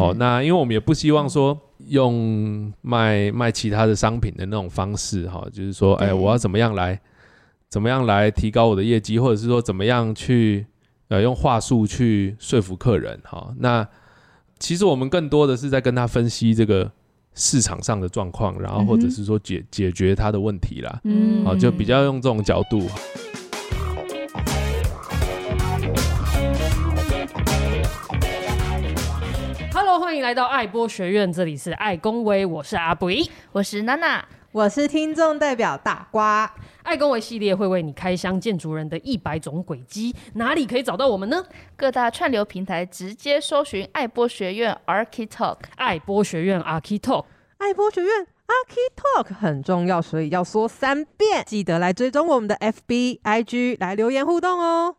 哦，那因为我们也不希望说用卖卖其他的商品的那种方式哈，就是说，哎，我要怎么样来怎么样来提高我的业绩，或者是说怎么样去呃用话术去说服客人哈。那其实我们更多的是在跟他分析这个市场上的状况，然后或者是说解解决他的问题啦，嗯，好，就比较用这种角度。迎来到爱播学院，这里是爱公维，我是阿布，我是娜娜，我是听众代表大瓜。爱公维系列会为你开箱建筑人的一百种轨迹，哪里可以找到我们呢？各大串流平台直接搜寻爱播学院 Architalk，爱播学院 Architalk，爱播学院 Architalk 很重要，所以要说三遍。记得来追踪我们的 FB、IG，来留言互动哦。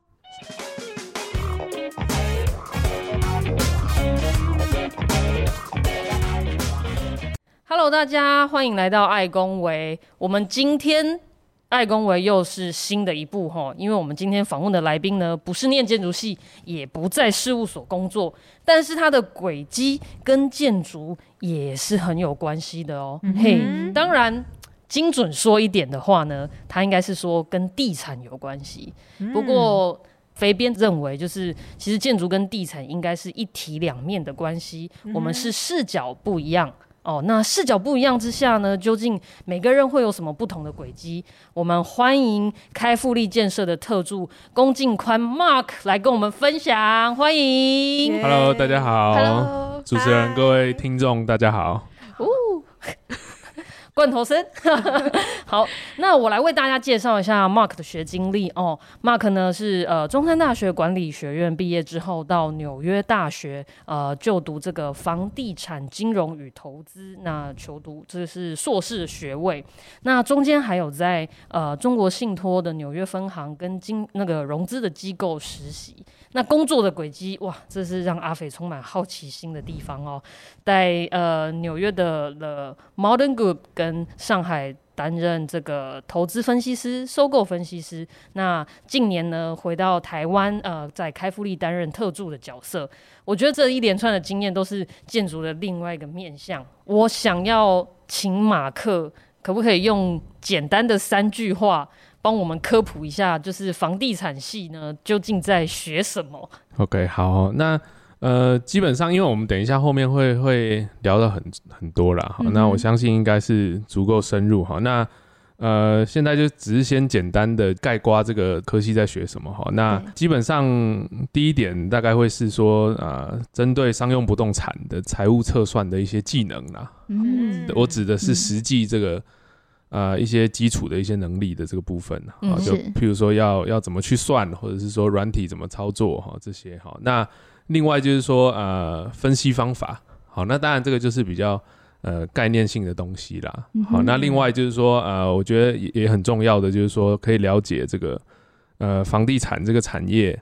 Hello，大家欢迎来到爱公维。我们今天爱公维又是新的一步哈，因为我们今天访问的来宾呢，不是念建筑系，也不在事务所工作，但是他的轨迹跟建筑也是很有关系的哦。嘿、嗯，hey, 当然精准说一点的话呢，他应该是说跟地产有关系。嗯、不过肥边认为，就是其实建筑跟地产应该是一体两面的关系，嗯、我们是视角不一样。哦，那视角不一样之下呢，究竟每个人会有什么不同的轨迹？我们欢迎开复力建设的特助龚敬宽 Mark 来跟我们分享，欢迎。Hello，大家好。Hello，主持人，各位听众，大家好。哦罐头声，好，那我来为大家介绍一下 Mark 的学经历哦。Mark 呢是呃中山大学管理学院毕业之后，到纽约大学呃就读这个房地产金融与投资，那求读这是硕士学位。那中间还有在呃中国信托的纽约分行跟金那个融资的机构实习。那工作的轨迹哇，这是让阿肥充满好奇心的地方哦。在呃纽约的 The Modern Group 跟上海担任这个投资分析师、收购分析师。那近年呢，回到台湾，呃，在开复力担任特助的角色。我觉得这一连串的经验都是建筑的另外一个面向。我想要请马克，可不可以用简单的三句话？帮我们科普一下，就是房地产系呢，究竟在学什么？OK，好，那呃，基本上，因为我们等一下后面会会聊到很很多啦，好，嗯、那我相信应该是足够深入哈。那呃，现在就只是先简单的概括这个科系在学什么哈。那基本上第一点大概会是说，呃，针对商用不动产的财务测算的一些技能啦。嗯，我指的是实际这个。呃，一些基础的一些能力的这个部分啊，嗯、就譬如说要要怎么去算，或者是说软体怎么操作哈，这些哈。那另外就是说呃，分析方法，好，那当然这个就是比较呃概念性的东西啦。好，那另外就是说呃，我觉得也也很重要的就是说可以了解这个呃房地产这个产业。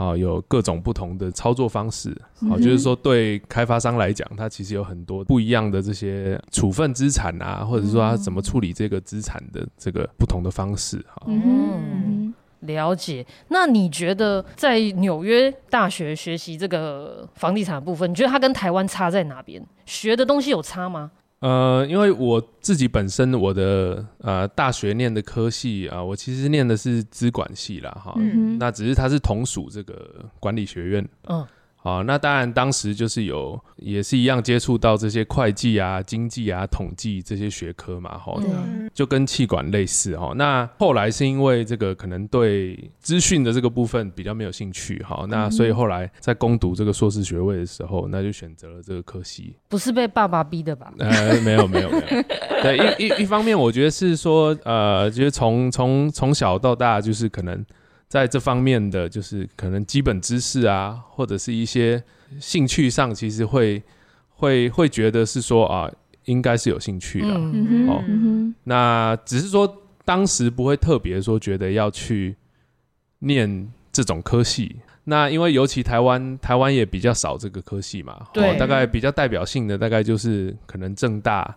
好，有各种不同的操作方式。好，就是说对开发商来讲，它其实有很多不一样的这些处分资产啊，或者说他怎么处理这个资产的这个不同的方式。好，嗯，了解。那你觉得在纽约大学学习这个房地产的部分，你觉得它跟台湾差在哪边？学的东西有差吗？呃，因为我自己本身我的呃大学念的科系啊，呃，我其实念的是资管系啦，哈，嗯，那只是它是同属这个管理学院，嗯。好，那当然，当时就是有，也是一样接触到这些会计啊、经济啊、统计这些学科嘛，哈，嗯、就跟气管类似哈。那后来是因为这个可能对资讯的这个部分比较没有兴趣，哈，那所以后来在攻读这个硕士学位的时候，那就选择了这个科系。不是被爸爸逼的吧？呃，没有，没有，没有。对，一一一方面，我觉得是说，呃，就是从从从小到大，就是可能。在这方面的就是可能基本知识啊，或者是一些兴趣上，其实会会会觉得是说啊，应该是有兴趣的。嗯、哦，嗯、那只是说当时不会特别说觉得要去念这种科系。那因为尤其台湾，台湾也比较少这个科系嘛，对、哦，大概比较代表性的大概就是可能正大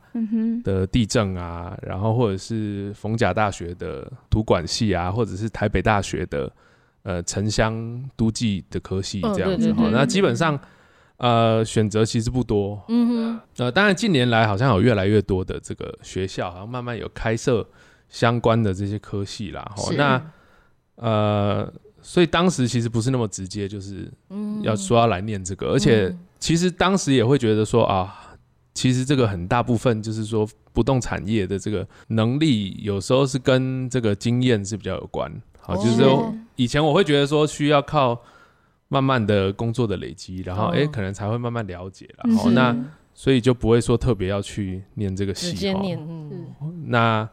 的地震啊，嗯、然后或者是逢甲大学的土管系啊，或者是台北大学的呃城乡都计的科系这样子哈。那基本上呃选择其实不多。嗯哼，呃，当然近年来好像有越来越多的这个学校，好像慢慢有开设相关的这些科系啦。哦，那呃，所以当时其实不是那么直接，就是要说要来念这个，而且其实当时也会觉得说啊。其实这个很大部分就是说，不动产业的这个能力，有时候是跟这个经验是比较有关。好，就是说以前我会觉得说，需要靠慢慢的工作的累积，然后哎，可能才会慢慢了解了。好，那所以就不会说特别要去念这个系。直接念。那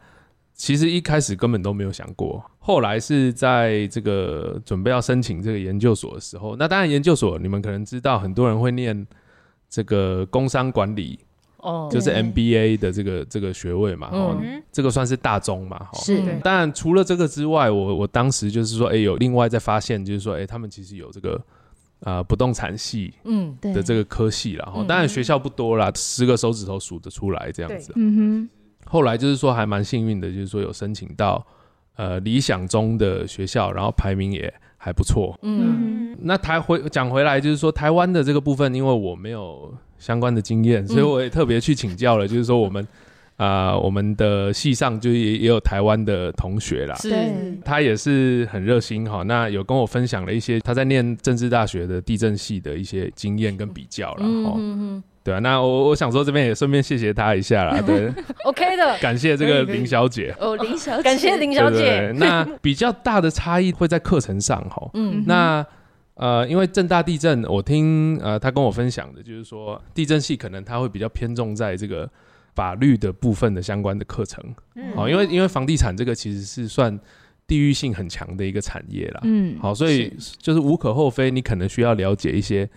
其实一开始根本都没有想过，后来是在这个准备要申请这个研究所的时候，那当然研究所你们可能知道，很多人会念这个工商管理。哦，就是 MBA 的这个这个学位嘛，哦，这个算是大中嘛，哈。是。当然，除了这个之外，我我当时就是说，哎，有另外再发现，就是说，哎，他们其实有这个啊不动产系，嗯，的这个科系了，哈。当然学校不多啦，十个手指头数得出来这样子。嗯哼。后来就是说还蛮幸运的，就是说有申请到呃理想中的学校，然后排名也还不错。嗯。那台回讲回来，就是说台湾的这个部分，因为我没有。相关的经验，所以我也特别去请教了。就是说，我们啊，我们的系上就也也有台湾的同学啦，是，他也是很热心哈。那有跟我分享了一些他在念政治大学的地震系的一些经验跟比较了哈。对啊，那我我想说这边也顺便谢谢他一下啦。对，OK 的，感谢这个林小姐哦，林小姐，感谢林小姐。那比较大的差异会在课程上哈。嗯，那。呃，因为正大地震，我听呃他跟我分享的，就是说地震系可能他会比较偏重在这个法律的部分的相关的课程，嗯，好，因为因为房地产这个其实是算地域性很强的一个产业啦，嗯，好，所以就是无可厚非，你可能需要了解一些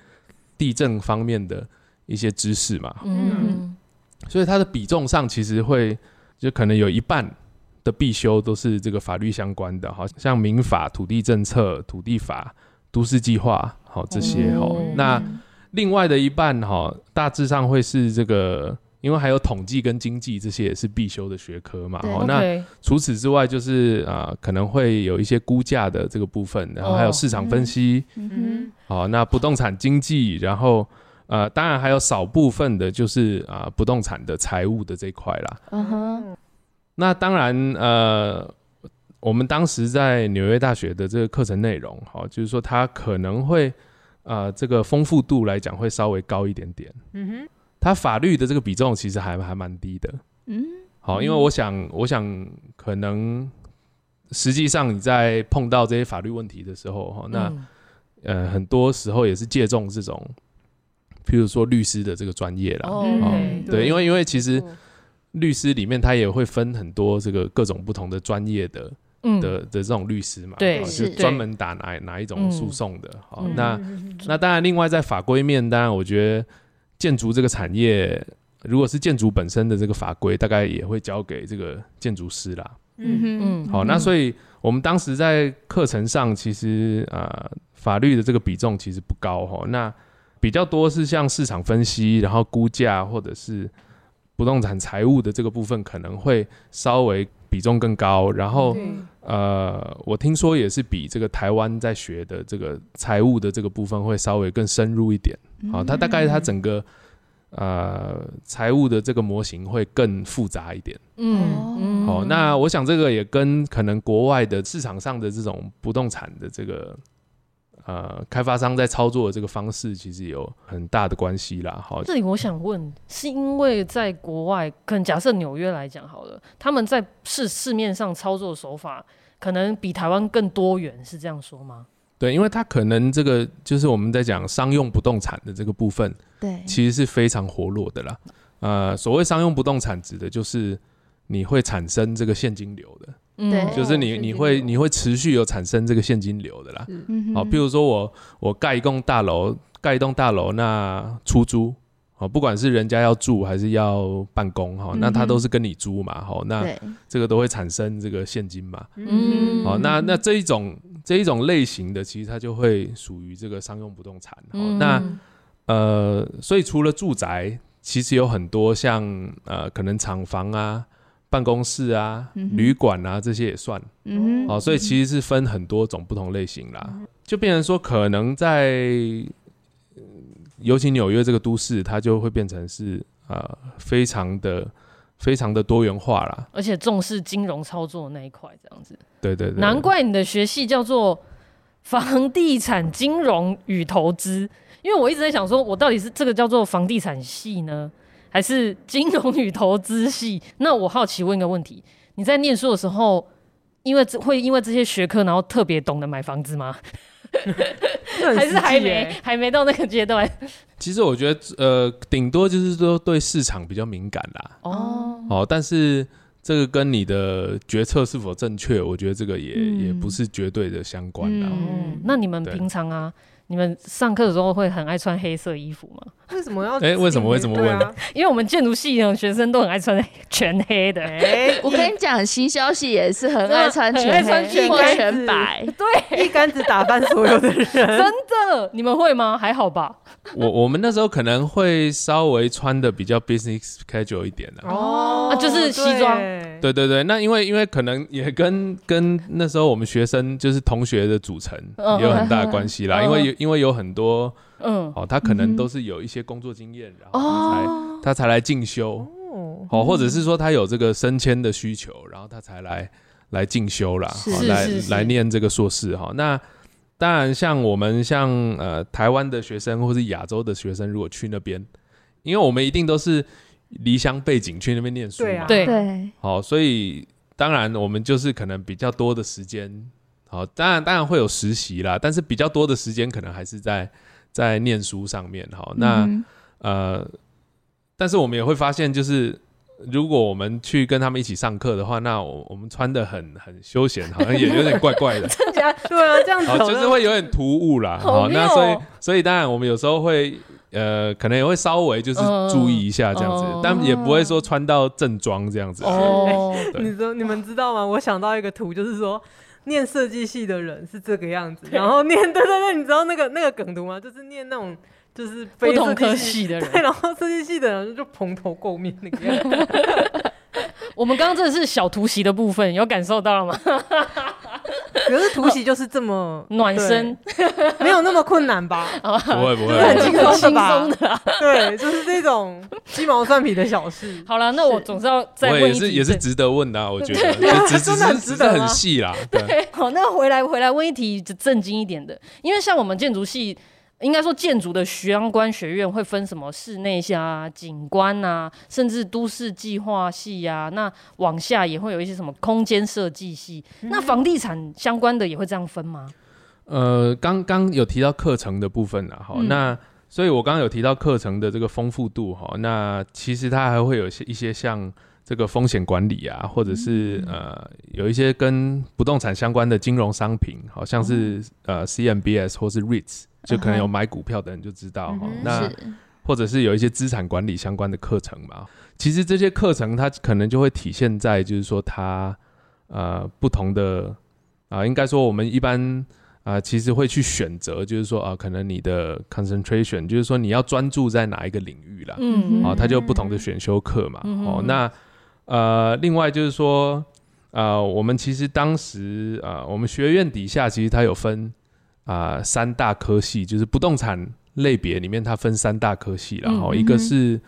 地震方面的一些知识嘛，嗯，所以它的比重上其实会就可能有一半的必修都是这个法律相关的，好像民法、土地政策、土地法。都市计划，好这些哈，那另外的一半哈，大致上会是这个，因为还有统计跟经济这些也是必修的学科嘛。好，那除此之外就是啊，可能会有一些估价的这个部分，然后还有市场分析，嗯，好，那不动产经济，然后呃，当然还有少部分的就是啊，不动产的财务的这一块啦。嗯哼，那当然呃。我们当时在纽约大学的这个课程内容，哈，就是说它可能会，呃，这个丰富度来讲会稍微高一点点。嗯哼，它法律的这个比重其实还还蛮低的。嗯，好，因为我想，我想可能实际上你在碰到这些法律问题的时候，哈，那呃，很多时候也是借重这种，譬如说律师的这个专业啦。哦，对，因为因为其实律师里面他也会分很多这个各种不同的专业的。的的这种律师嘛，对，就专门打哪哪一种诉讼的。好，那那当然，另外在法规面，当然我觉得建筑这个产业，如果是建筑本身的这个法规，大概也会交给这个建筑师啦。嗯嗯，好，那所以我们当时在课程上，其实啊，法律的这个比重其实不高哈。那比较多是像市场分析，然后估价或者是不动产财务的这个部分，可能会稍微。比重更高，然后呃，我听说也是比这个台湾在学的这个财务的这个部分会稍微更深入一点。好，它大概它整个呃财务的这个模型会更复杂一点。嗯，好，那我想这个也跟可能国外的市场上的这种不动产的这个。呃，开发商在操作的这个方式其实有很大的关系啦。好，这里我想问，是因为在国外，可能假设纽约来讲好了，他们在市市面上操作手法可能比台湾更多元，是这样说吗？对，因为它可能这个就是我们在讲商用不动产的这个部分，对，其实是非常活络的啦。呃，所谓商用不动产指的就是你会产生这个现金流的。对，就是你你会你会持续有产生这个现金流的啦。嗯，好，譬如说我我盖一栋大楼，盖一栋大楼，那出租，好，不管是人家要住还是要办公，哈，那他都是跟你租嘛，好，那这个都会产生这个现金嘛。嗯，好，那那这一种这一种类型的，其实它就会属于这个商用不动产。嗯，那呃，所以除了住宅，其实有很多像呃，可能厂房啊。办公室啊，旅馆啊，这些也算，嗯，哦，所以其实是分很多种不同类型啦，就变成说可能在尤其纽约这个都市，它就会变成是呃非常的非常的多元化啦，而且重视金融操作那一块，这样子。对对对，难怪你的学系叫做房地产金融与投资，因为我一直在想说，我到底是这个叫做房地产系呢，还是金融与投资系？那我好奇问一个问题：你在念书的时候，因为这会因为这些学科，然后特别懂得买房子吗？还是还没还没到那个阶段？其实我觉得，呃，顶多就是说对市场比较敏感啦。哦哦，但是这个跟你的决策是否正确，我觉得这个也、嗯、也不是绝对的相关啦。嗯，那你们平常啊？你们上课的时候会很爱穿黑色衣服吗？为什么要？哎、欸，为什么？会这么问？啊、因为我们建筑系的学生都很爱穿全黑的。哎、欸，我跟你讲，新消息也是很爱穿全黑或全白，对，一竿子打翻所有的人。真的，你们会吗？还好吧。我我们那时候可能会稍微穿的比较 business casual 一点的哦，啊，就是西装。对对对，那因为因为可能也跟跟那时候我们学生就是同学的组成也有很大的关系啦，因为有因为有很多嗯，哦，他可能都是有一些工作经验，然后他才他才来进修哦，或者是说他有这个升迁的需求，然后他才来来进修啦，好来来念这个硕士哈。那当然，像我们像呃台湾的学生或是亚洲的学生，如果去那边，因为我们一定都是。离乡背景去那边念书嘛？对对，好，所以当然我们就是可能比较多的时间，好，当然当然会有实习啦，但是比较多的时间可能还是在在念书上面，好，那、嗯、呃，但是我们也会发现，就是如果我们去跟他们一起上课的话，那我我们穿的很很休闲，好像也有点 怪怪的？对啊，这样子好就是会有点突兀啦，好，那所以所以当然我们有时候会。呃，可能也会稍微就是注意一下这样子，但也不会说穿到正装这样子。哦，你说你们知道吗？我想到一个图，就是说念设计系的人是这个样子，然后念对对对，你知道那个那个梗图吗？就是念那种就是非不同科系的人，对，然后设计系的人就蓬头垢面那个样子。我们刚刚这是小突袭的部分，有感受到了吗？可是突袭就是这么暖身，没有那么困难吧？不 会不会，很 轻松的吧？对，就是这种鸡毛蒜皮的小事。好了，那我总是要再问也是也是值得问的，我觉得，真的很值得，很细啦。对，好，那回来回来问一题，就正经一点的，因为像我们建筑系。应该说，建筑的相关学院会分什么室内系啊、景观啊，甚至都市计划系啊。那往下也会有一些什么空间设计系。嗯、那房地产相关的也会这样分吗？呃，刚刚有提到课程的部分了，哈、嗯，那所以我刚刚有提到课程的这个丰富度哈，那其实它还会有一些一些像这个风险管理啊，或者是、嗯、呃有一些跟不动产相关的金融商品，好像是、嗯、呃 CMBS 或是 REITs。就可能有买股票的人就知道哈，嗯、那或者是有一些资产管理相关的课程嘛。其实这些课程它可能就会体现在就是说它呃不同的啊、呃，应该说我们一般啊、呃，其实会去选择，就是说啊、呃，可能你的 concentration，就是说你要专注在哪一个领域啦。嗯，啊，它就不同的选修课嘛。嗯、哦，那呃，另外就是说啊、呃，我们其实当时啊、呃，我们学院底下其实它有分。啊、呃，三大科系就是不动产类别里面，它分三大科系，然后、嗯、一个是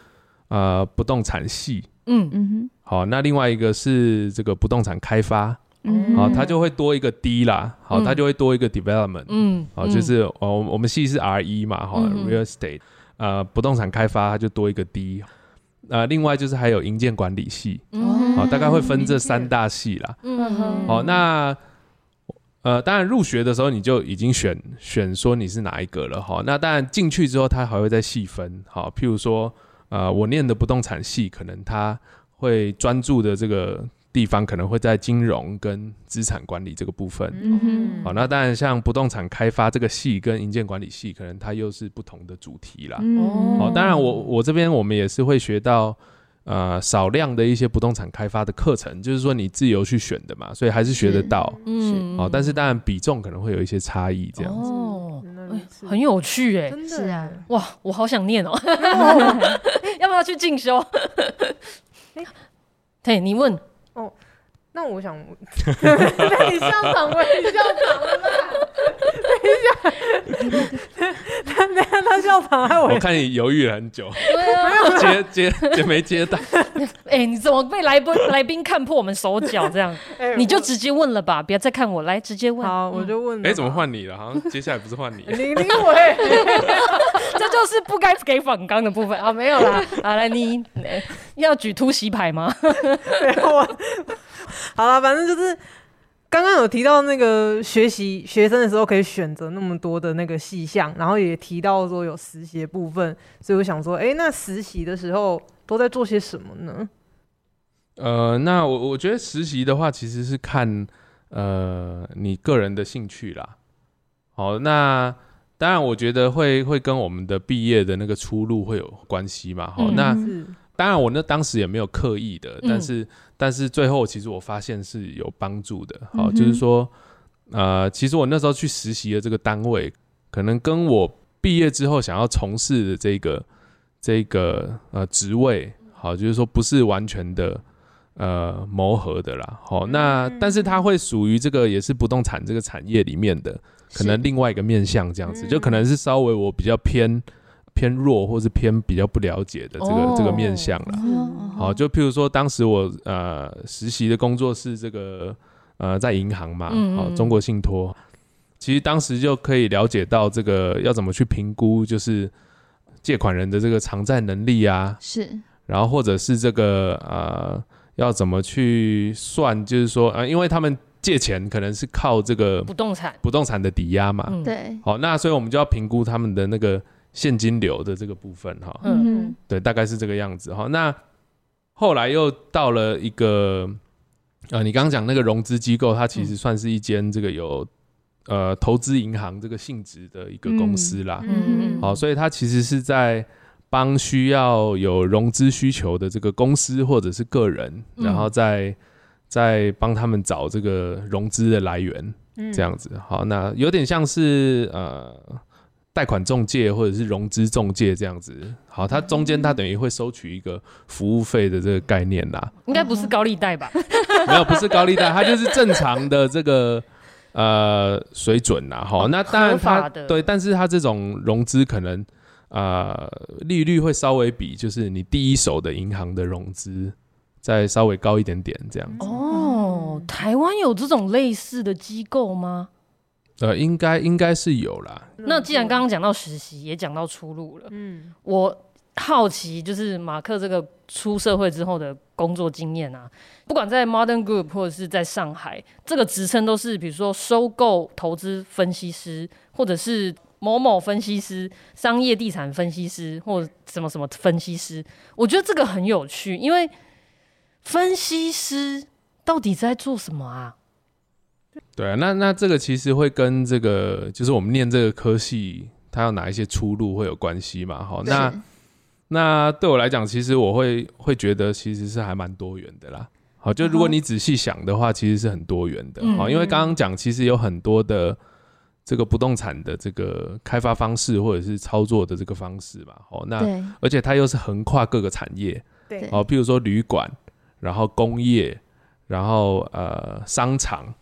呃不动产系，嗯。嗯哼，好，那另外一个是这个不动产开发，嗯，好，它就会多一个 D 啦，好，它就会多一个 development，嗯，好，就是哦，我们系是 RE 嘛，哈、嗯、，real estate，呃，不动产开发它就多一个 D，呃，另外就是还有营建管理系，嗯，好，大概会分这三大系啦，嗯哼，好，那。呃，当然入学的时候你就已经选选说你是哪一个了哈。那当然进去之后，他还会再细分。好，譬如说，呃，我念的不动产系，可能他会专注的这个地方，可能会在金融跟资产管理这个部分。嗯。好，那当然像不动产开发这个系跟营建管理系，可能它又是不同的主题啦。哦。好，当然我我这边我们也是会学到。呃，少量的一些不动产开发的课程，就是说你自由去选的嘛，所以还是学得到，嗯，哦，但是当然比重可能会有一些差异，这样子，哦，很有趣哎，真的是啊，哇，我好想念哦，要不要去进修？嘿，你问，哦，那我想，那你笑场，我也笑场了啦。等一下，他等下他笑场，害我。我看你犹豫了很久，对啊，接接接没接到。哎、欸，你怎么被来宾来宾看破我们手脚这样？欸、你就直接问了吧，不要再看我，来直接问。好，我就问。哎、欸，怎么换你了？好像接下来不是换你。林林伟，这就是不该给反刚的部分啊，没有啦。好，来你要举突袭牌吗？没有。好了，反正就是刚刚有提到那个学习学生的时候可以选择那么多的那个细项，然后也提到说有实习的部分，所以我想说，哎、欸，那实习的时候都在做些什么呢？呃，那我我觉得实习的话，其实是看呃你个人的兴趣啦。好，那当然我觉得会会跟我们的毕业的那个出路会有关系嘛。好，嗯、那当然我那当时也没有刻意的，但是。嗯但是最后，其实我发现是有帮助的。好，就是说，呃，其实我那时候去实习的这个单位，可能跟我毕业之后想要从事的这个这个呃职位，好，就是说不是完全的呃磨合的啦。好，那但是它会属于这个也是不动产这个产业里面的，可能另外一个面向这样子，就可能是稍微我比较偏。偏弱或是偏比较不了解的这个、oh, 这个面向了。好，就譬如说，当时我呃实习的工作是这个呃在银行嘛，好、嗯，中国信托，其实当时就可以了解到这个要怎么去评估，就是借款人的这个偿债能力啊，是，然后或者是这个呃要怎么去算，就是说啊、呃，因为他们借钱可能是靠这个不动产。不动产的抵押嘛，对、嗯，好，那所以我们就要评估他们的那个。现金流的这个部分哈，嗯，对，大概是这个样子哈。那后来又到了一个，呃，你刚刚讲那个融资机构，它其实算是一间这个有呃投资银行这个性质的一个公司啦，嗯，好，所以它其实是在帮需要有融资需求的这个公司或者是个人，然后再再帮他们找这个融资的来源，嗯。这样子。好，那有点像是呃。贷款中介或者是融资中介这样子，好，它中间它等于会收取一个服务费的这个概念啦。应该不是高利贷吧？没有，不是高利贷，它就是正常的这个呃水准啦。好，那当然它对，但是它这种融资可能呃利率会稍微比就是你第一手的银行的融资再稍微高一点点这样子。哦，台湾有这种类似的机构吗？呃，应该应该是有啦。那既然刚刚讲到实习，也讲到出路了，嗯，我好奇就是马克这个出社会之后的工作经验啊，不管在 Modern Group 或者是在上海，这个职称都是比如说收购投资分析师，或者是某某分析师、商业地产分析师，或者什么什么分析师。我觉得这个很有趣，因为分析师到底在做什么啊？对啊，那那这个其实会跟这个就是我们念这个科系，它有哪一些出路会有关系嘛？好，那那对我来讲，其实我会会觉得其实是还蛮多元的啦。好，就如果你仔细想的话，其实是很多元的。好，因为刚刚讲其实有很多的这个不动产的这个开发方式或者是操作的这个方式嘛。好，那而且它又是横跨各个产业。对，好，譬如说旅馆，然后工业，然后呃商场。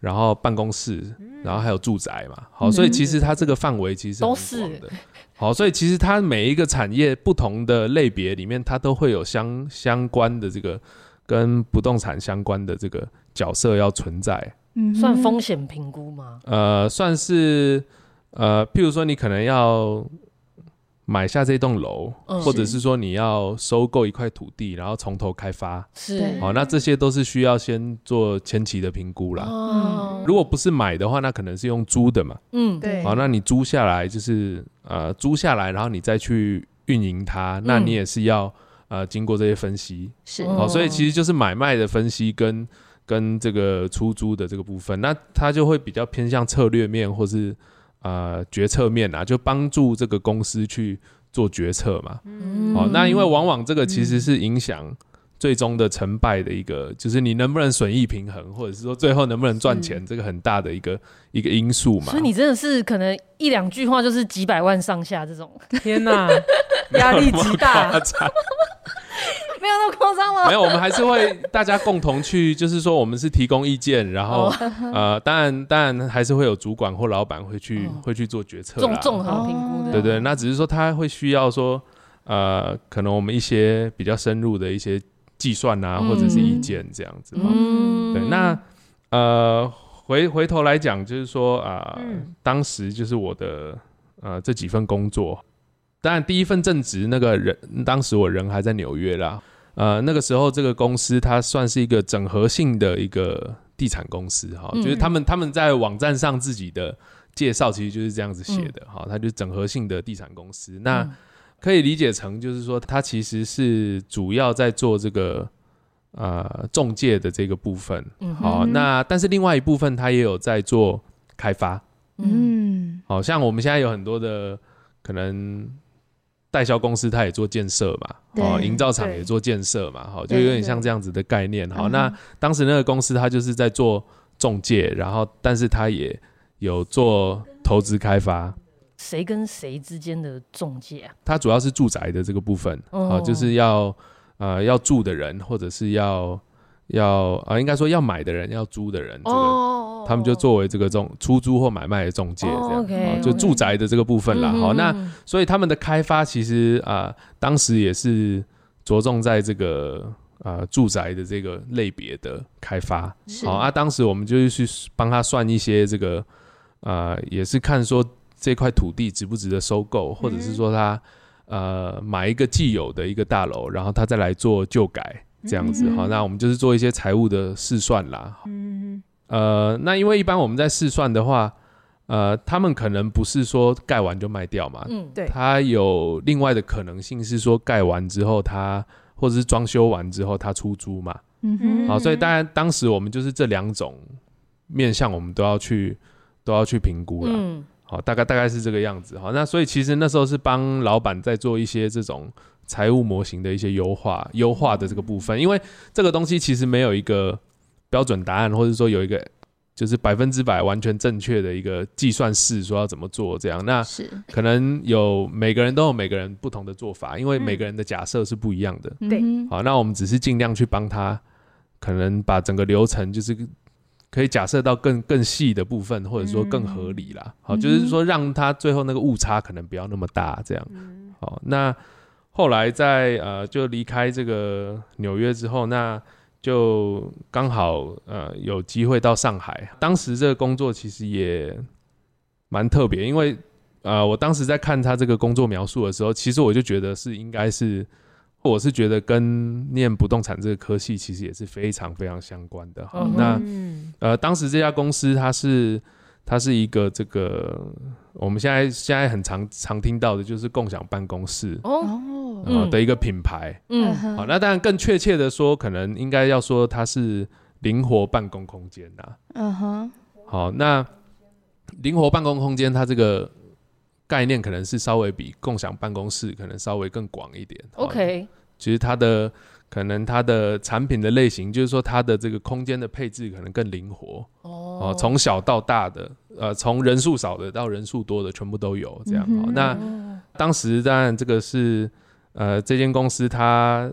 然后办公室，然后还有住宅嘛，好，所以其实它这个范围其实是很广的。好，所以其实它每一个产业不同的类别里面，它都会有相相关的这个跟不动产相关的这个角色要存在。嗯，算风险评估吗？呃，算是呃，譬如说你可能要。买下这栋楼，嗯、或者是说你要收购一块土地，然后从头开发，是好，那这些都是需要先做前期的评估啦。嗯、如果不是买的话，那可能是用租的嘛。嗯，对。好，那你租下来就是呃租下来，然后你再去运营它，那你也是要呃经过这些分析。是好，所以其实就是买卖的分析跟跟这个出租的这个部分，那它就会比较偏向策略面，或是。呃，决策面啊，就帮助这个公司去做决策嘛。嗯，好，那因为往往这个其实是影响最终的成败的一个，就是你能不能损益平衡，或者是说最后能不能赚钱，这个很大的一个一个因素嘛。所以你真的是可能一两句话就是几百万上下这种，天哪，压力极大。没有那么夸张吗？没有，我们还是会大家共同去，就是说我们是提供意见，然后、哦、呃，当然当然还是会有主管或老板会去、哦、会去做决策，综综合评估的。对，对对，那只是说他会需要说呃，可能我们一些比较深入的一些计算啊，嗯、或者是意见这样子。嗯，对，那呃。回回头来讲，就是说啊，呃嗯、当时就是我的呃这几份工作，当然第一份正职那个人，当时我人还在纽约啦，呃那个时候这个公司它算是一个整合性的一个地产公司哈，嗯、就是他们他们在网站上自己的介绍其实就是这样子写的哈，嗯、它就是整合性的地产公司，那可以理解成就是说它其实是主要在做这个。呃，中介的这个部分，嗯、好，那但是另外一部分，它也有在做开发，嗯，好像我们现在有很多的可能代销公司，它也做建设嘛，哦，营造厂也做建设嘛，好对，就有点像这样子的概念，好，那当时那个公司它就是在做中介，然后但是它也有做投资开发，谁跟谁之间的中介啊？它主要是住宅的这个部分，哦，就是要。呃，要住的人，或者是要要啊、呃，应该说要买的人，要租的人，这个、oh, 他们就作为这个中出租或买卖的中介，这样、oh, okay, 就住宅的这个部分啦。好，那所以他们的开发其实啊、呃，当时也是着重在这个呃住宅的这个类别的开发。是好啊，当时我们就是去帮他算一些这个啊、呃，也是看说这块土地值不值得收购，或者是说他。呃，买一个既有的一个大楼，然后他再来做旧改，这样子好、那我们就是做一些财务的试算啦。嗯哼，呃，那因为一般我们在试算的话，呃，他们可能不是说盖完就卖掉嘛，嗯，对，他有另外的可能性是说盖完之后他或者是装修完之后他出租嘛，嗯哼，好，所以当然当时我们就是这两种面向，我们都要去都要去评估了。嗯好，大概大概是这个样子。好，那所以其实那时候是帮老板在做一些这种财务模型的一些优化，优化的这个部分。因为这个东西其实没有一个标准答案，或者说有一个就是百分之百完全正确的一个计算式，说要怎么做这样。那可能有每个人都有每个人不同的做法，因为每个人的假设是不一样的。对，好，那我们只是尽量去帮他，可能把整个流程就是。可以假设到更更细的部分，或者说更合理啦。嗯、好，就是说让他最后那个误差可能不要那么大，这样。嗯、好，那后来在呃就离开这个纽约之后，那就刚好呃有机会到上海。当时这个工作其实也蛮特别，因为呃我当时在看他这个工作描述的时候，其实我就觉得是应该是。我是觉得跟念不动产这个科系其实也是非常非常相关的。嗯，那呃，当时这家公司它是它是一个这个我们现在现在很常常听到的就是共享办公室哦，的一个品牌。嗯，好，那当然更确切的说，可能应该要说它是灵活办公空间呐。嗯哼，好，那灵活办公空间它这个。概念可能是稍微比共享办公室可能稍微更广一点。OK，其实它的可能它的产品的类型，就是说它的这个空间的配置可能更灵活。哦，从小到大的，呃，从人数少的到人数多的，全部都有这样。那当时当然这个是呃这间公司它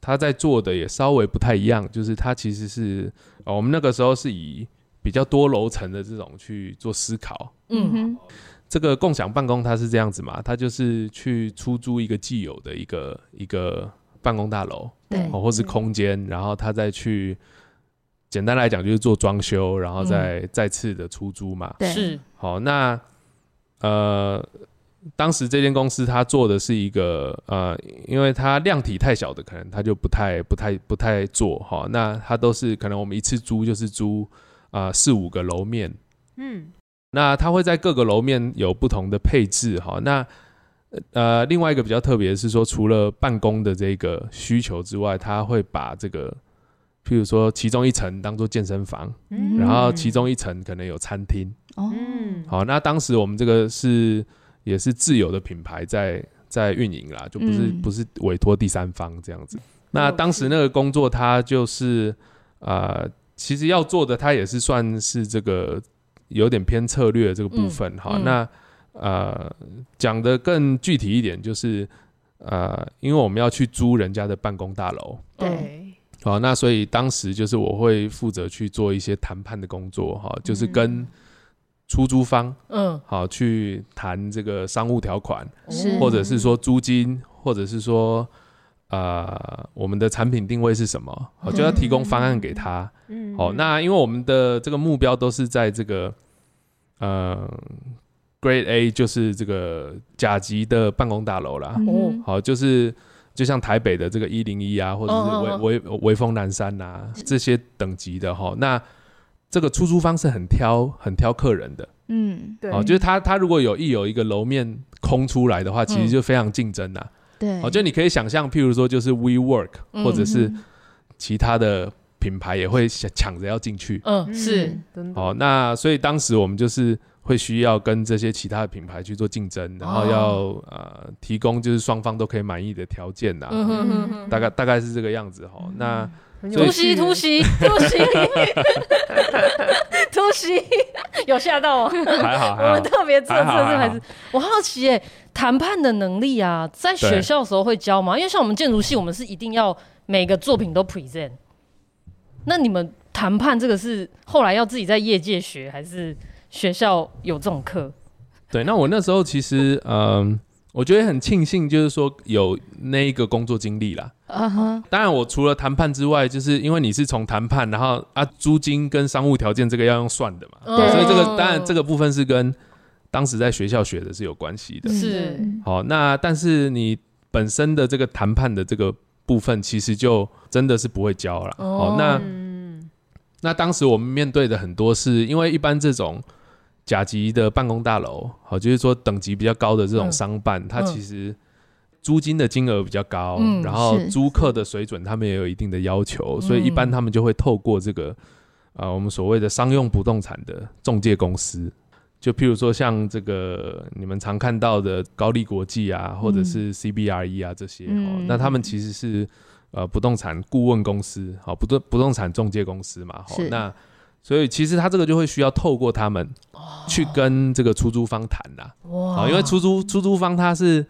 它在做的也稍微不太一样，就是它其实是、呃、我们那个时候是以比较多楼层的这种去做思考。嗯哼。这个共享办公它是这样子嘛？它就是去出租一个既有的一个一个办公大楼，对，或是空间，然后他再去简单来讲就是做装修，然后再再次的出租嘛。对，是。好，那呃，当时这间公司它做的是一个呃，因为它量体太小的，可能他就不太不太不太做哈。那它都是可能我们一次租就是租啊四五个楼面，嗯。那它会在各个楼面有不同的配置哈。那呃，另外一个比较特别的是说，除了办公的这个需求之外，他会把这个，譬如说其中一层当做健身房，嗯、然后其中一层可能有餐厅。哦，好，那当时我们这个是也是自有的品牌在在运营啦，就不是、嗯、不是委托第三方这样子。那当时那个工作，它就是啊、呃，其实要做的，它也是算是这个。有点偏策略这个部分哈，嗯嗯、那呃讲的更具体一点，就是呃，因为我们要去租人家的办公大楼，对，好，那所以当时就是我会负责去做一些谈判的工作，哈，就是跟出租方，嗯，好去谈这个商务条款，是，或者是说租金，或者是说。呃，我们的产品定位是什么？我就要提供方案给他。嗯，好，那因为我们的这个目标都是在这个呃，Grade A，就是这个甲级的办公大楼啦。哦，好，就是就像台北的这个一零一啊，或者是威威威风南山呐、啊、这些等级的哈。那这个出租方是很挑很挑客人的。嗯，对。哦，就是他他如果有一有一个楼面空出来的话，其实就非常竞争呐。对，哦，就你可以想象，譬如说，就是 WeWork，嗯，或者是其他的品牌也会想抢着要进去。嗯，是。哦，那所以当时我们就是会需要跟这些其他的品牌去做竞争，然后要，哦，呃提供就是双方都可以满意的条件呐。大概大概是这个样子哈，哦。那突袭突袭突袭 突袭，有吓到我？还好，我们特别测测这还是我好奇耶。谈判的能力啊，在学校的时候会教吗？因为像我们建筑系，我们是一定要每个作品都 present。那你们谈判这个是后来要自己在业界学，还是学校有这种课？对，那我那时候其实，嗯、呃，我觉得很庆幸，就是说有那一个工作经历啦。啊哈。当然，我除了谈判之外，就是因为你是从谈判，然后啊，租金跟商务条件这个要用算的嘛，对，所以这个当然这个部分是跟。当时在学校学的是有关系的，是好，那但是你本身的这个谈判的这个部分，其实就真的是不会教了。哦，那那当时我们面对的很多是因为一般这种甲级的办公大楼，好，就是说等级比较高的这种商办，它其实租金的金额比较高，然后租客的水准他们也有一定的要求，所以一般他们就会透过这个啊，我们所谓的商用不动产的中介公司。就譬如说像这个你们常看到的高力国际啊，或者是 CBRE 啊这些，嗯、那他们其实是呃不动产顾问公司，好不动不动产中介公司嘛，好那所以其实他这个就会需要透过他们去跟这个出租方谈呐，好，因为出租出租方他是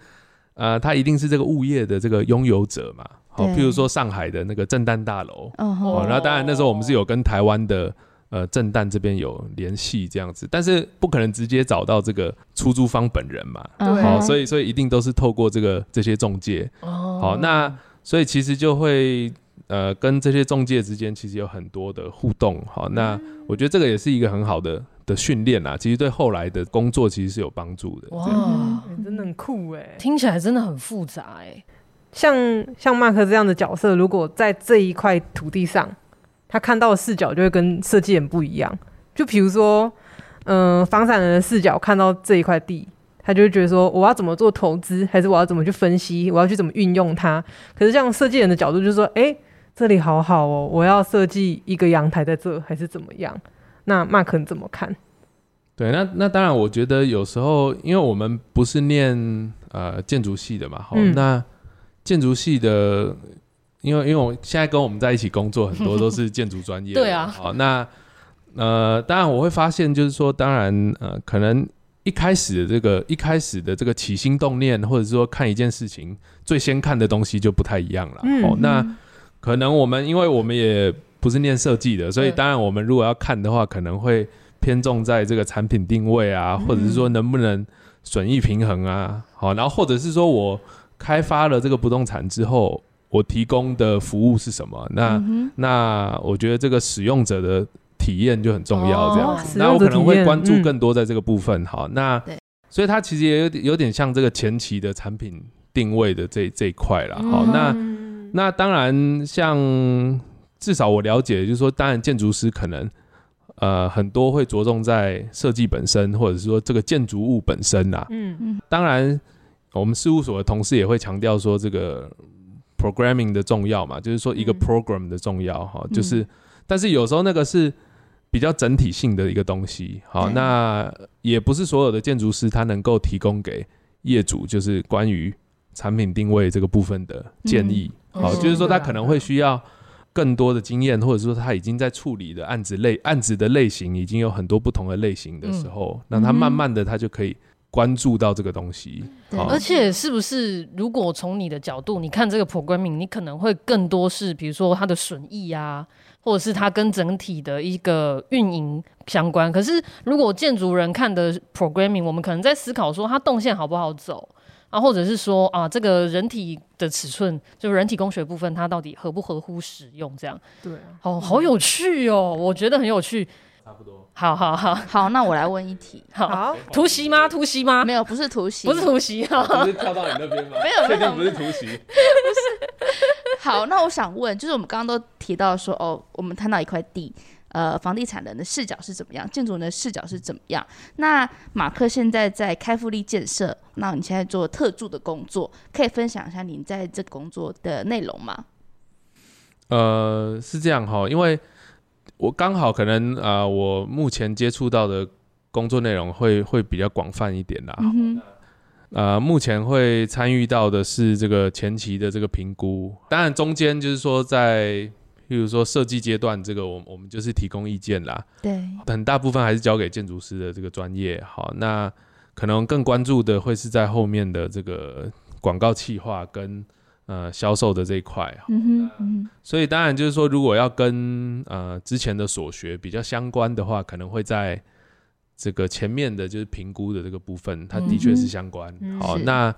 呃他一定是这个物业的这个拥有者嘛，好，譬如说上海的那个震旦大楼，哦，那当然那时候我们是有跟台湾的。呃，震旦这边有联系这样子，但是不可能直接找到这个出租方本人嘛。好、uh huh. 哦，所以所以一定都是透过这个这些中介。哦、uh，huh. 好，那所以其实就会呃跟这些中介之间其实有很多的互动。好，那我觉得这个也是一个很好的的训练啦，其实对后来的工作其实是有帮助的。哇，真的很酷哎，听起来真的很复杂哎。像像 Mark 这样的角色，如果在这一块土地上。他看到的视角就会跟设计人不一样，就比如说，嗯、呃，房产人的视角看到这一块地，他就会觉得说，我要怎么做投资，还是我要怎么去分析，我要去怎么运用它。可是像设计人的角度，就是说，哎、欸，这里好好哦，我要设计一个阳台在这，还是怎么样？那 Mark 怎么看？对，那那当然，我觉得有时候，因为我们不是念呃建筑系的嘛，好，嗯、那建筑系的。因为因为我现在跟我们在一起工作，很多都是建筑专业。对啊。好，那呃，当然我会发现，就是说，当然呃，可能一开始的这个一开始的这个起心动念，或者是说看一件事情最先看的东西就不太一样了。嗯。哦，那可能我们因为我们也不是念设计的，所以当然我们如果要看的话，可能会偏重在这个产品定位啊，或者是说能不能损益平衡啊。好，然后或者是说我开发了这个不动产之后。我提供的服务是什么？那、嗯、那我觉得这个使用者的体验就很重要，这样子。那、哦、我可能会关注更多在这个部分。嗯、好，那对所以它其实也有点有点像这个前期的产品定位的这这一块了。好，嗯、那那当然像至少我了解，就是说，当然建筑师可能呃很多会着重在设计本身，或者是说这个建筑物本身啊。嗯嗯。当然，我们事务所的同事也会强调说这个。programming 的重要嘛，就是说一个 program 的重要哈，嗯、就是，但是有时候那个是比较整体性的一个东西，好，那也不是所有的建筑师他能够提供给业主，就是关于产品定位这个部分的建议，嗯、好，就是说他可能会需要更多的经验，或者说他已经在处理的案子类案子的类型已经有很多不同的类型的时候，那、嗯、他慢慢的他就可以关注到这个东西。而且是不是，如果从你的角度，你看这个 programming，你可能会更多是，比如说它的损益啊，或者是它跟整体的一个运营相关。可是如果建筑人看的 programming，我们可能在思考说它动线好不好走啊，或者是说啊，这个人体的尺寸，就人体工学部分，它到底合不合乎使用？这样，对啊，哦，好有趣哦，我觉得很有趣。差不多。好好好好，那我来问一题，好，突袭吗？突袭吗？没有，不是突袭，不是突袭啊。不是跳到你那边吗？没有没有确定不是突袭。不是好，那我想问，就是我们刚刚都提到说，哦，我们摊到一块地，呃，房地产人的视角是怎么样，建筑人的视角是怎么样？那马克现在在开复力建设，那你现在做特助的工作，可以分享一下你在这个工作的内容吗？呃，是这样哈，因为我刚好可能啊、呃，我目前接触到的工作内容会会比较广泛一点啦。嗯呃，目前会参与到的是这个前期的这个评估，当然中间就是说在，譬如说设计阶段，这个我我们就是提供意见啦。对，很大部分还是交给建筑师的这个专业。好，那可能更关注的会是在后面的这个广告企划跟呃销售的这一块。嗯哼，嗯所以当然就是说，如果要跟呃之前的所学比较相关的话，可能会在。这个前面的就是评估的这个部分，它的确是相关。嗯、好，那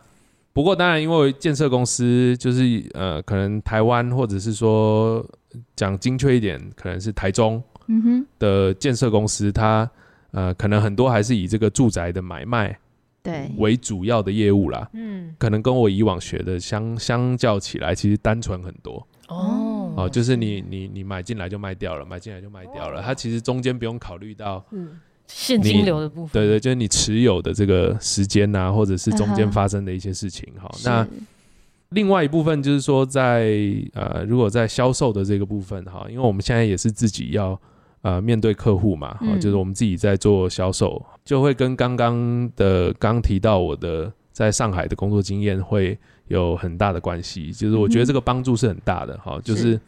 不过当然，因为建设公司就是呃，可能台湾或者是说讲精确一点，可能是台中的建设公司，它呃可能很多还是以这个住宅的买卖对为主要的业务啦。嗯，可能跟我以往学的相相较起来，其实单纯很多。哦，哦，就是你你你买进来就卖掉了，买进来就卖掉了，它其实中间不用考虑到。嗯现金流的部分，对对，就是你持有的这个时间啊，或者是中间发生的一些事情。好，那另外一部分就是说在，在呃，如果在销售的这个部分哈，因为我们现在也是自己要呃面对客户嘛，哈、嗯，就是我们自己在做销售，就会跟刚刚的刚提到我的在上海的工作经验会有很大的关系。就是我觉得这个帮助是很大的哈、嗯，就是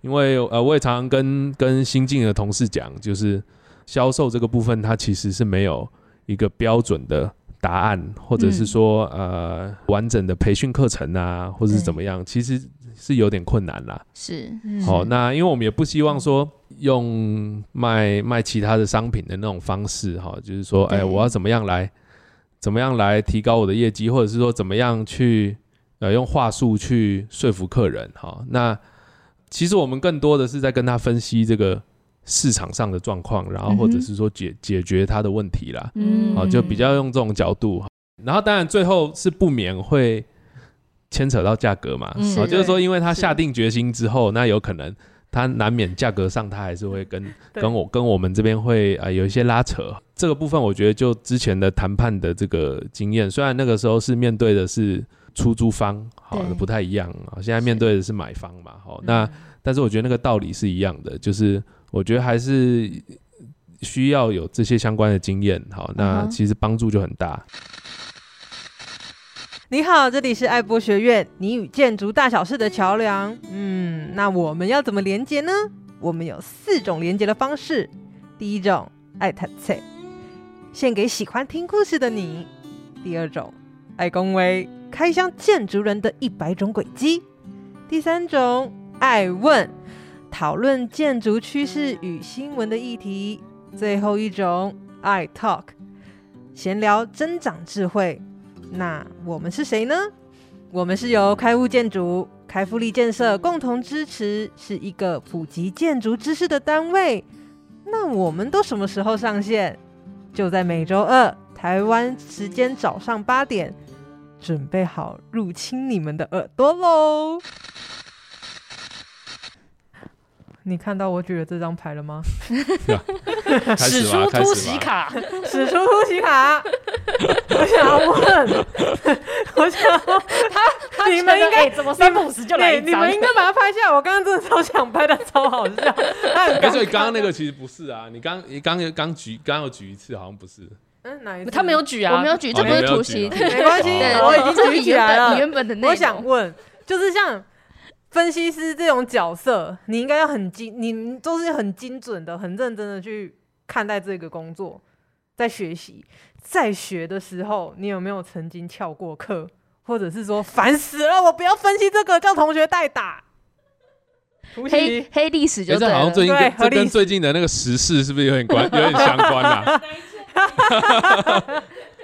因为呃，我也常常跟跟新进的同事讲，就是。销售这个部分，它其实是没有一个标准的答案，或者是说、嗯、呃完整的培训课程啊，或者是怎么样，其实是有点困难啦。是，好、哦，那因为我们也不希望说用卖卖其他的商品的那种方式，哈、哦，就是说，哎，我要怎么样来怎么样来提高我的业绩，或者是说怎么样去呃用话术去说服客人，哈、哦，那其实我们更多的是在跟他分析这个。市场上的状况，然后或者是说解、嗯、解决他的问题啦，嗯，好，就比较用这种角度，然后当然最后是不免会牵扯到价格嘛，嗯，就是说因为他下定决心之后，那有可能他难免价格上他还是会跟跟我跟我们这边会啊、呃、有一些拉扯，这个部分我觉得就之前的谈判的这个经验，虽然那个时候是面对的是出租方，好，不太一样啊，现在面对的是买方嘛，好，那但是我觉得那个道理是一样的，就是。我觉得还是需要有这些相关的经验，好，那其实帮助就很大。你好，这里是爱博学院，你与建筑大小事的桥梁。嗯，那我们要怎么连接呢？我们有四种连接的方式。第一种，爱谈册，献给喜欢听故事的你；第二种，爱恭维，开箱建筑人的一百种轨迹；第三种，爱问。讨论建筑趋势与新闻的议题，最后一种爱 talk，闲聊增长智慧。那我们是谁呢？我们是由开物建筑、开复力建设共同支持，是一个普及建筑知识的单位。那我们都什么时候上线？就在每周二台湾时间早上八点，准备好入侵你们的耳朵喽！你看到我举的这张牌了吗？使出突袭卡，使出突袭卡。我想要问，我想要他，他你们应该怎么三不五时就来一张？你们应该把它拍下来。我刚刚真的超想拍的，超好笑。而且刚刚那个其实不是啊，你刚你刚刚举刚有举一次，好像不是。嗯，哪一次？他没有举啊，我没有举，这不是突袭，没关系，我已经举起来了。原本的那我想问，就是像。分析师这种角色，你应该要很精，你都是很精准的、很认真的去看待这个工作，在学习，在学的时候，你有没有曾经翘过课，或者是说烦死了，我不要分析这个，叫同学代打。黑黑历史就这好像最近跟这跟最近的那个时事是不是有点关，有点相关啊？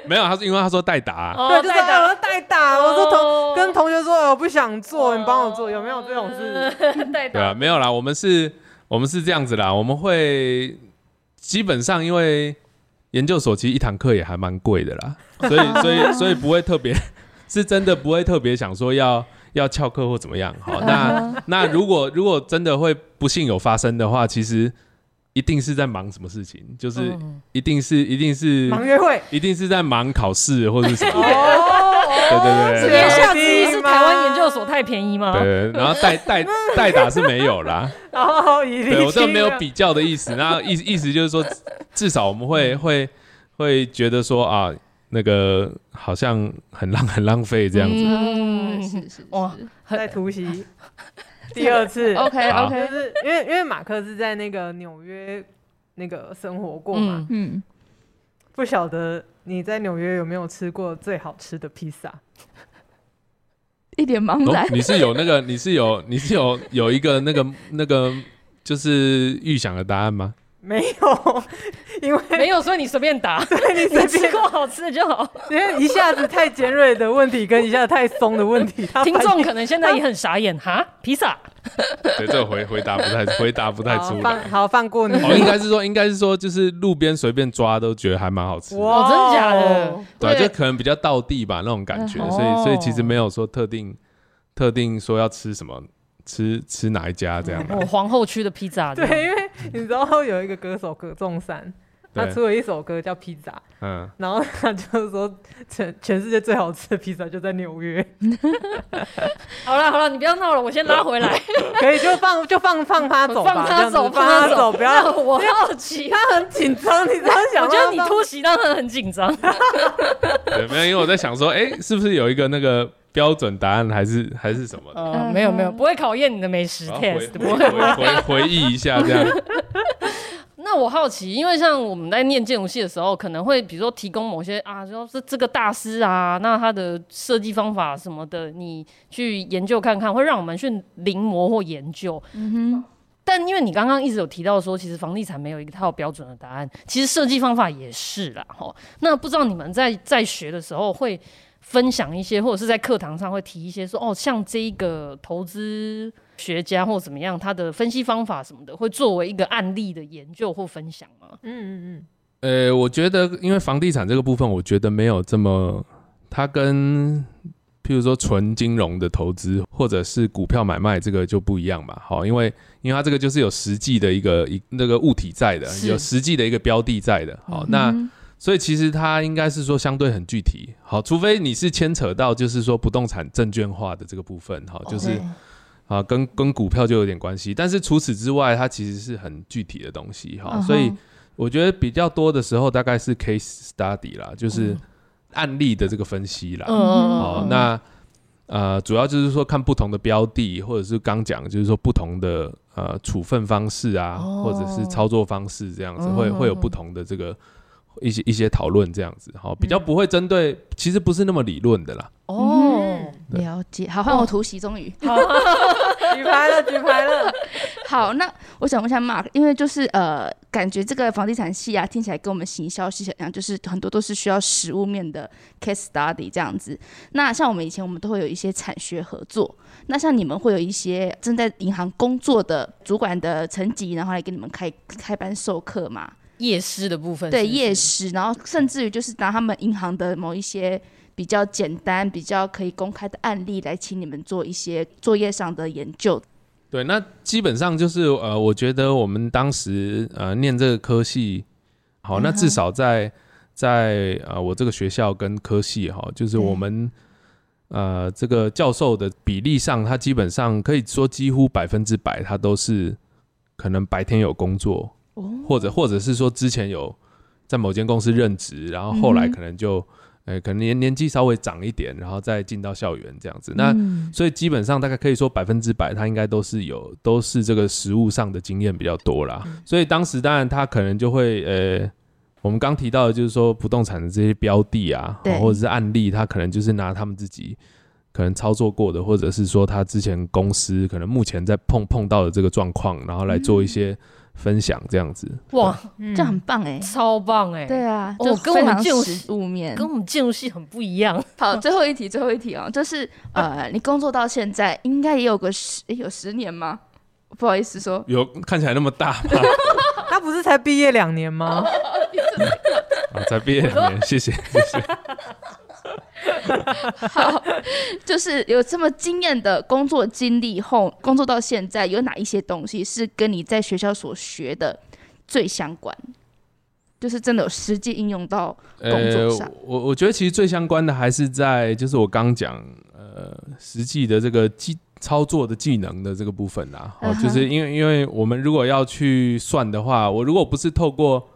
没有，他是因为他说代打，对，就是我代打，我说同跟同学说我不想做，你帮我做，有没有这种事？代打。对啊，没有啦，我们是，我们是这样子啦，我们会基本上因为研究所其实一堂课也还蛮贵的啦，所以所以所以不会特别，是真的不会特别想说要。要翘课或怎么样？好，那那如果如果真的会不幸有发生的话，其实一定是在忙什么事情，就是一定是一定是忙约会，一定是在忙考试或者是什么。对对对，言下之意是台湾研究所太便宜吗？对，然后代代代打是没有啦。哦，对我这没有比较的意思，然后意意思就是说，至少我们会会会觉得说啊。那个好像很浪很浪费这样子，嗯，是是，是。哇，在突袭 第二次，OK OK，就是因为因为马克是在那个纽约那个生活过嘛，嗯，不晓得你在纽约有没有吃过最好吃的披萨？一点茫然，你是有那个你是有你是有有一个那个那个就是预想的答案吗？没有，因为 没有，所以你随便答，对你随便吃过好吃的就好。因为一下子太尖锐的问题跟一下子太松的问题，听众可能现在也很傻眼哈，披萨。对，这回回答不太回答不太出来。放好放过你。哦，应该是说，应该是说，就是路边随便抓都觉得还蛮好吃。哇，真的假的？对，就可能比较道地吧那种感觉，所以所以其实没有说特定特定说要吃什么。吃吃哪一家这样？哦，皇后区的披萨。对，因为 你知道有一个歌手葛仲山，他出了一首歌叫《披萨》，嗯，然后他就是说全全世界最好吃的披萨就在纽约。好了好了，你不要闹了，我先拉回来。可以就放就放放他走，放他走，放他走，不要我好奇，他很紧张，你知道想？我觉得你突袭让他很紧张。对，没有，因为我在想说，哎，是不是有一个那个。标准答案还是还是什么？呃，没有没有，不会考验你的美食 test，不会回回回忆一下这样。那我好奇，因为像我们在念建筑系的时候，可能会比如说提供某些啊，就是这个大师啊，那他的设计方法什么的，你去研究看看，会让我们去临摹或研究。嗯哼。但因为你刚刚一直有提到说，其实房地产没有一套标准的答案，其实设计方法也是啦。齁，那不知道你们在在学的时候会。分享一些，或者是在课堂上会提一些说，哦，像这一个投资学家或怎么样，他的分析方法什么的，会作为一个案例的研究或分享吗？嗯嗯嗯。呃，我觉得，因为房地产这个部分，我觉得没有这么，它跟譬如说纯金融的投资或者是股票买卖这个就不一样嘛。好，因为因为它这个就是有实际的一个一那个物体在的，有实际的一个标的在的。好，那。嗯所以其实它应该是说相对很具体，好，除非你是牵扯到就是说不动产证券化的这个部分，好，就是啊跟跟股票就有点关系，但是除此之外，它其实是很具体的东西，哈，所以我觉得比较多的时候大概是 case study 啦，就是案例的这个分析啦，好，那呃主要就是说看不同的标的，或者是刚讲就是说不同的呃处分方式啊，或者是操作方式这样子，会会有不同的这个。一些一些讨论这样子，好，比较不会针对，嗯、其实不是那么理论的啦。哦，了解。好，换我突袭，终于好，举牌了，举牌了。好，那我想问一下 Mark，因为就是呃，感觉这个房地产系啊，听起来跟我们行销系一样，就是很多都是需要实务面的 case study 这样子。那像我们以前，我们都会有一些产学合作。那像你们会有一些正在银行工作的主管的层级，然后来给你们开开班授课嘛？业师的部分，对夜市，然后甚至于就是拿他们银行的某一些比较简单、比较可以公开的案例来请你们做一些作业上的研究。对，那基本上就是呃，我觉得我们当时呃念这个科系，好，那至少在在呃我这个学校跟科系哈，就是我们呃这个教授的比例上，他基本上可以说几乎百分之百，他都是可能白天有工作。或者或者是说之前有在某间公司任职，然后后来可能就，呃、欸，可能年年纪稍微长一点，然后再进到校园这样子。那所以基本上大概可以说百分之百，他应该都是有都是这个实务上的经验比较多啦。所以当时当然他可能就会呃我们刚提到的就是说不动产的这些标的啊，对。或者是案例，他可能就是拿他们自己可能操作过的，或者是说他之前公司可能目前在碰碰到的这个状况，然后来做一些分享，这样子。哇，嗯这很棒哎。超棒哎！对啊，哦就跟我们非常建筑面，跟我们建筑系很不一样。好，最后一题，最后一题哦，就是呃，你工作到现在应该也有个十，诶有十年吗？不好意思说，有看起来那么大吗？他不是才毕业两年吗？啊，才毕业两年，谢谢谢谢。好，就是有这么惊艳的工作经历后，工作到现在有哪一些东西是跟你在学校所学的最相关？就是真的有实际应用到工作上。呃、我我觉得其实最相关的还是在就是我刚讲呃实际的这个技操作的技能的这个部分啦。哦、嗯哼就是因为因为我们如果要去算的话，我如果不是透过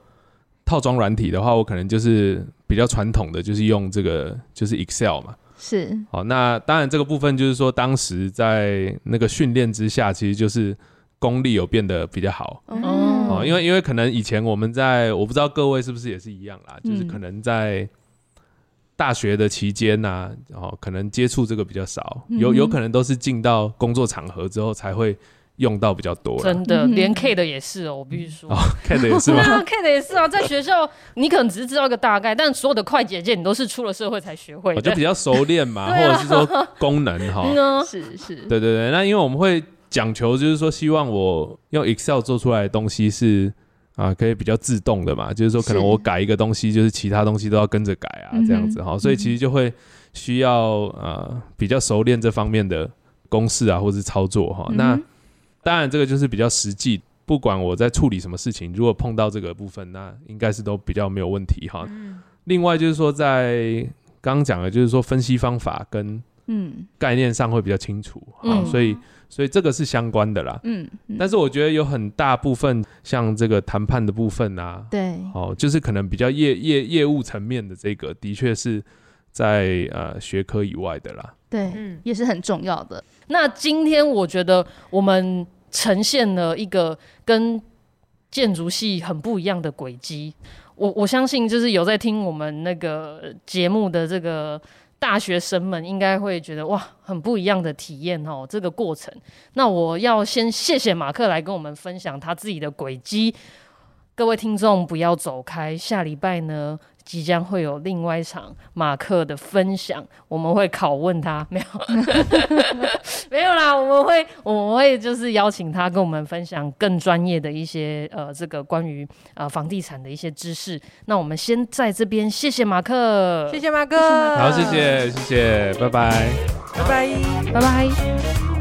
套装软体的话，我可能就是比较传统的，就是用这个就是 Excel 嘛。是，好，那当然这个部分就是说，当时在那个训练之下，其实就是功力有变得比较好。哦。哦，因为因为可能以前我们在，我不知道各位是不是也是一样啦，嗯。就是可能在大学的期间呐，哦，可能接触这个比较少，有有可能都是进到工作场合之后才会用到比较多。真的，嗯连 K 的也是哦，我必须说。哦，K 的也是吗？对啊，K 的也是啊，在学校你可能只是知道一个大概，但所有的快捷键你都是出了社会才学会的。我就比较熟练嘛，或者是说功能哈。是是，对对对，那因为我们会讲求，就是说希望我用 Excel 做出来的东西是啊，可以比较自动的嘛，就是说可能我改一个东西，就是其他东西都要跟着改啊，这样子哈，所以其实就会需要呃比较熟练这方面的公式啊，或是操作哈。那当然这个就是比较实际，不管我在处理什么事情，如果碰到这个部分，那应该是都比较没有问题哈。另外就是说，在刚刚讲的，就是说分析方法跟嗯。概念上会比较清楚，好、嗯。所以所以这个是相关的啦。嗯，嗯。但是我觉得有很大部分像这个谈判的部分啊，对，哦，就是可能比较业业业务层面的这个，的确是在呃学科以外的啦。对，嗯也是很重要的。那今天我觉得我们呈现了一个跟建筑系很不一样的轨迹。我我相信，就是有在听我们那个节目的这个大学生们，应该会觉得哇，很不一样的体验哦。这个过程，那我要先谢谢马克来跟我们分享他自己的轨迹。各位听众不要走开，下礼拜呢，即将会有另外一场马克的分享，我们会拷问他，没有，没有啦，我们会我们会就是邀请他跟我们分享更专业的一些呃这个关于呃房地产的一些知识。那我们先在这边谢谢马克，谢谢马哥，谢谢马哥好，谢谢谢谢，拜拜。拜拜。拜拜。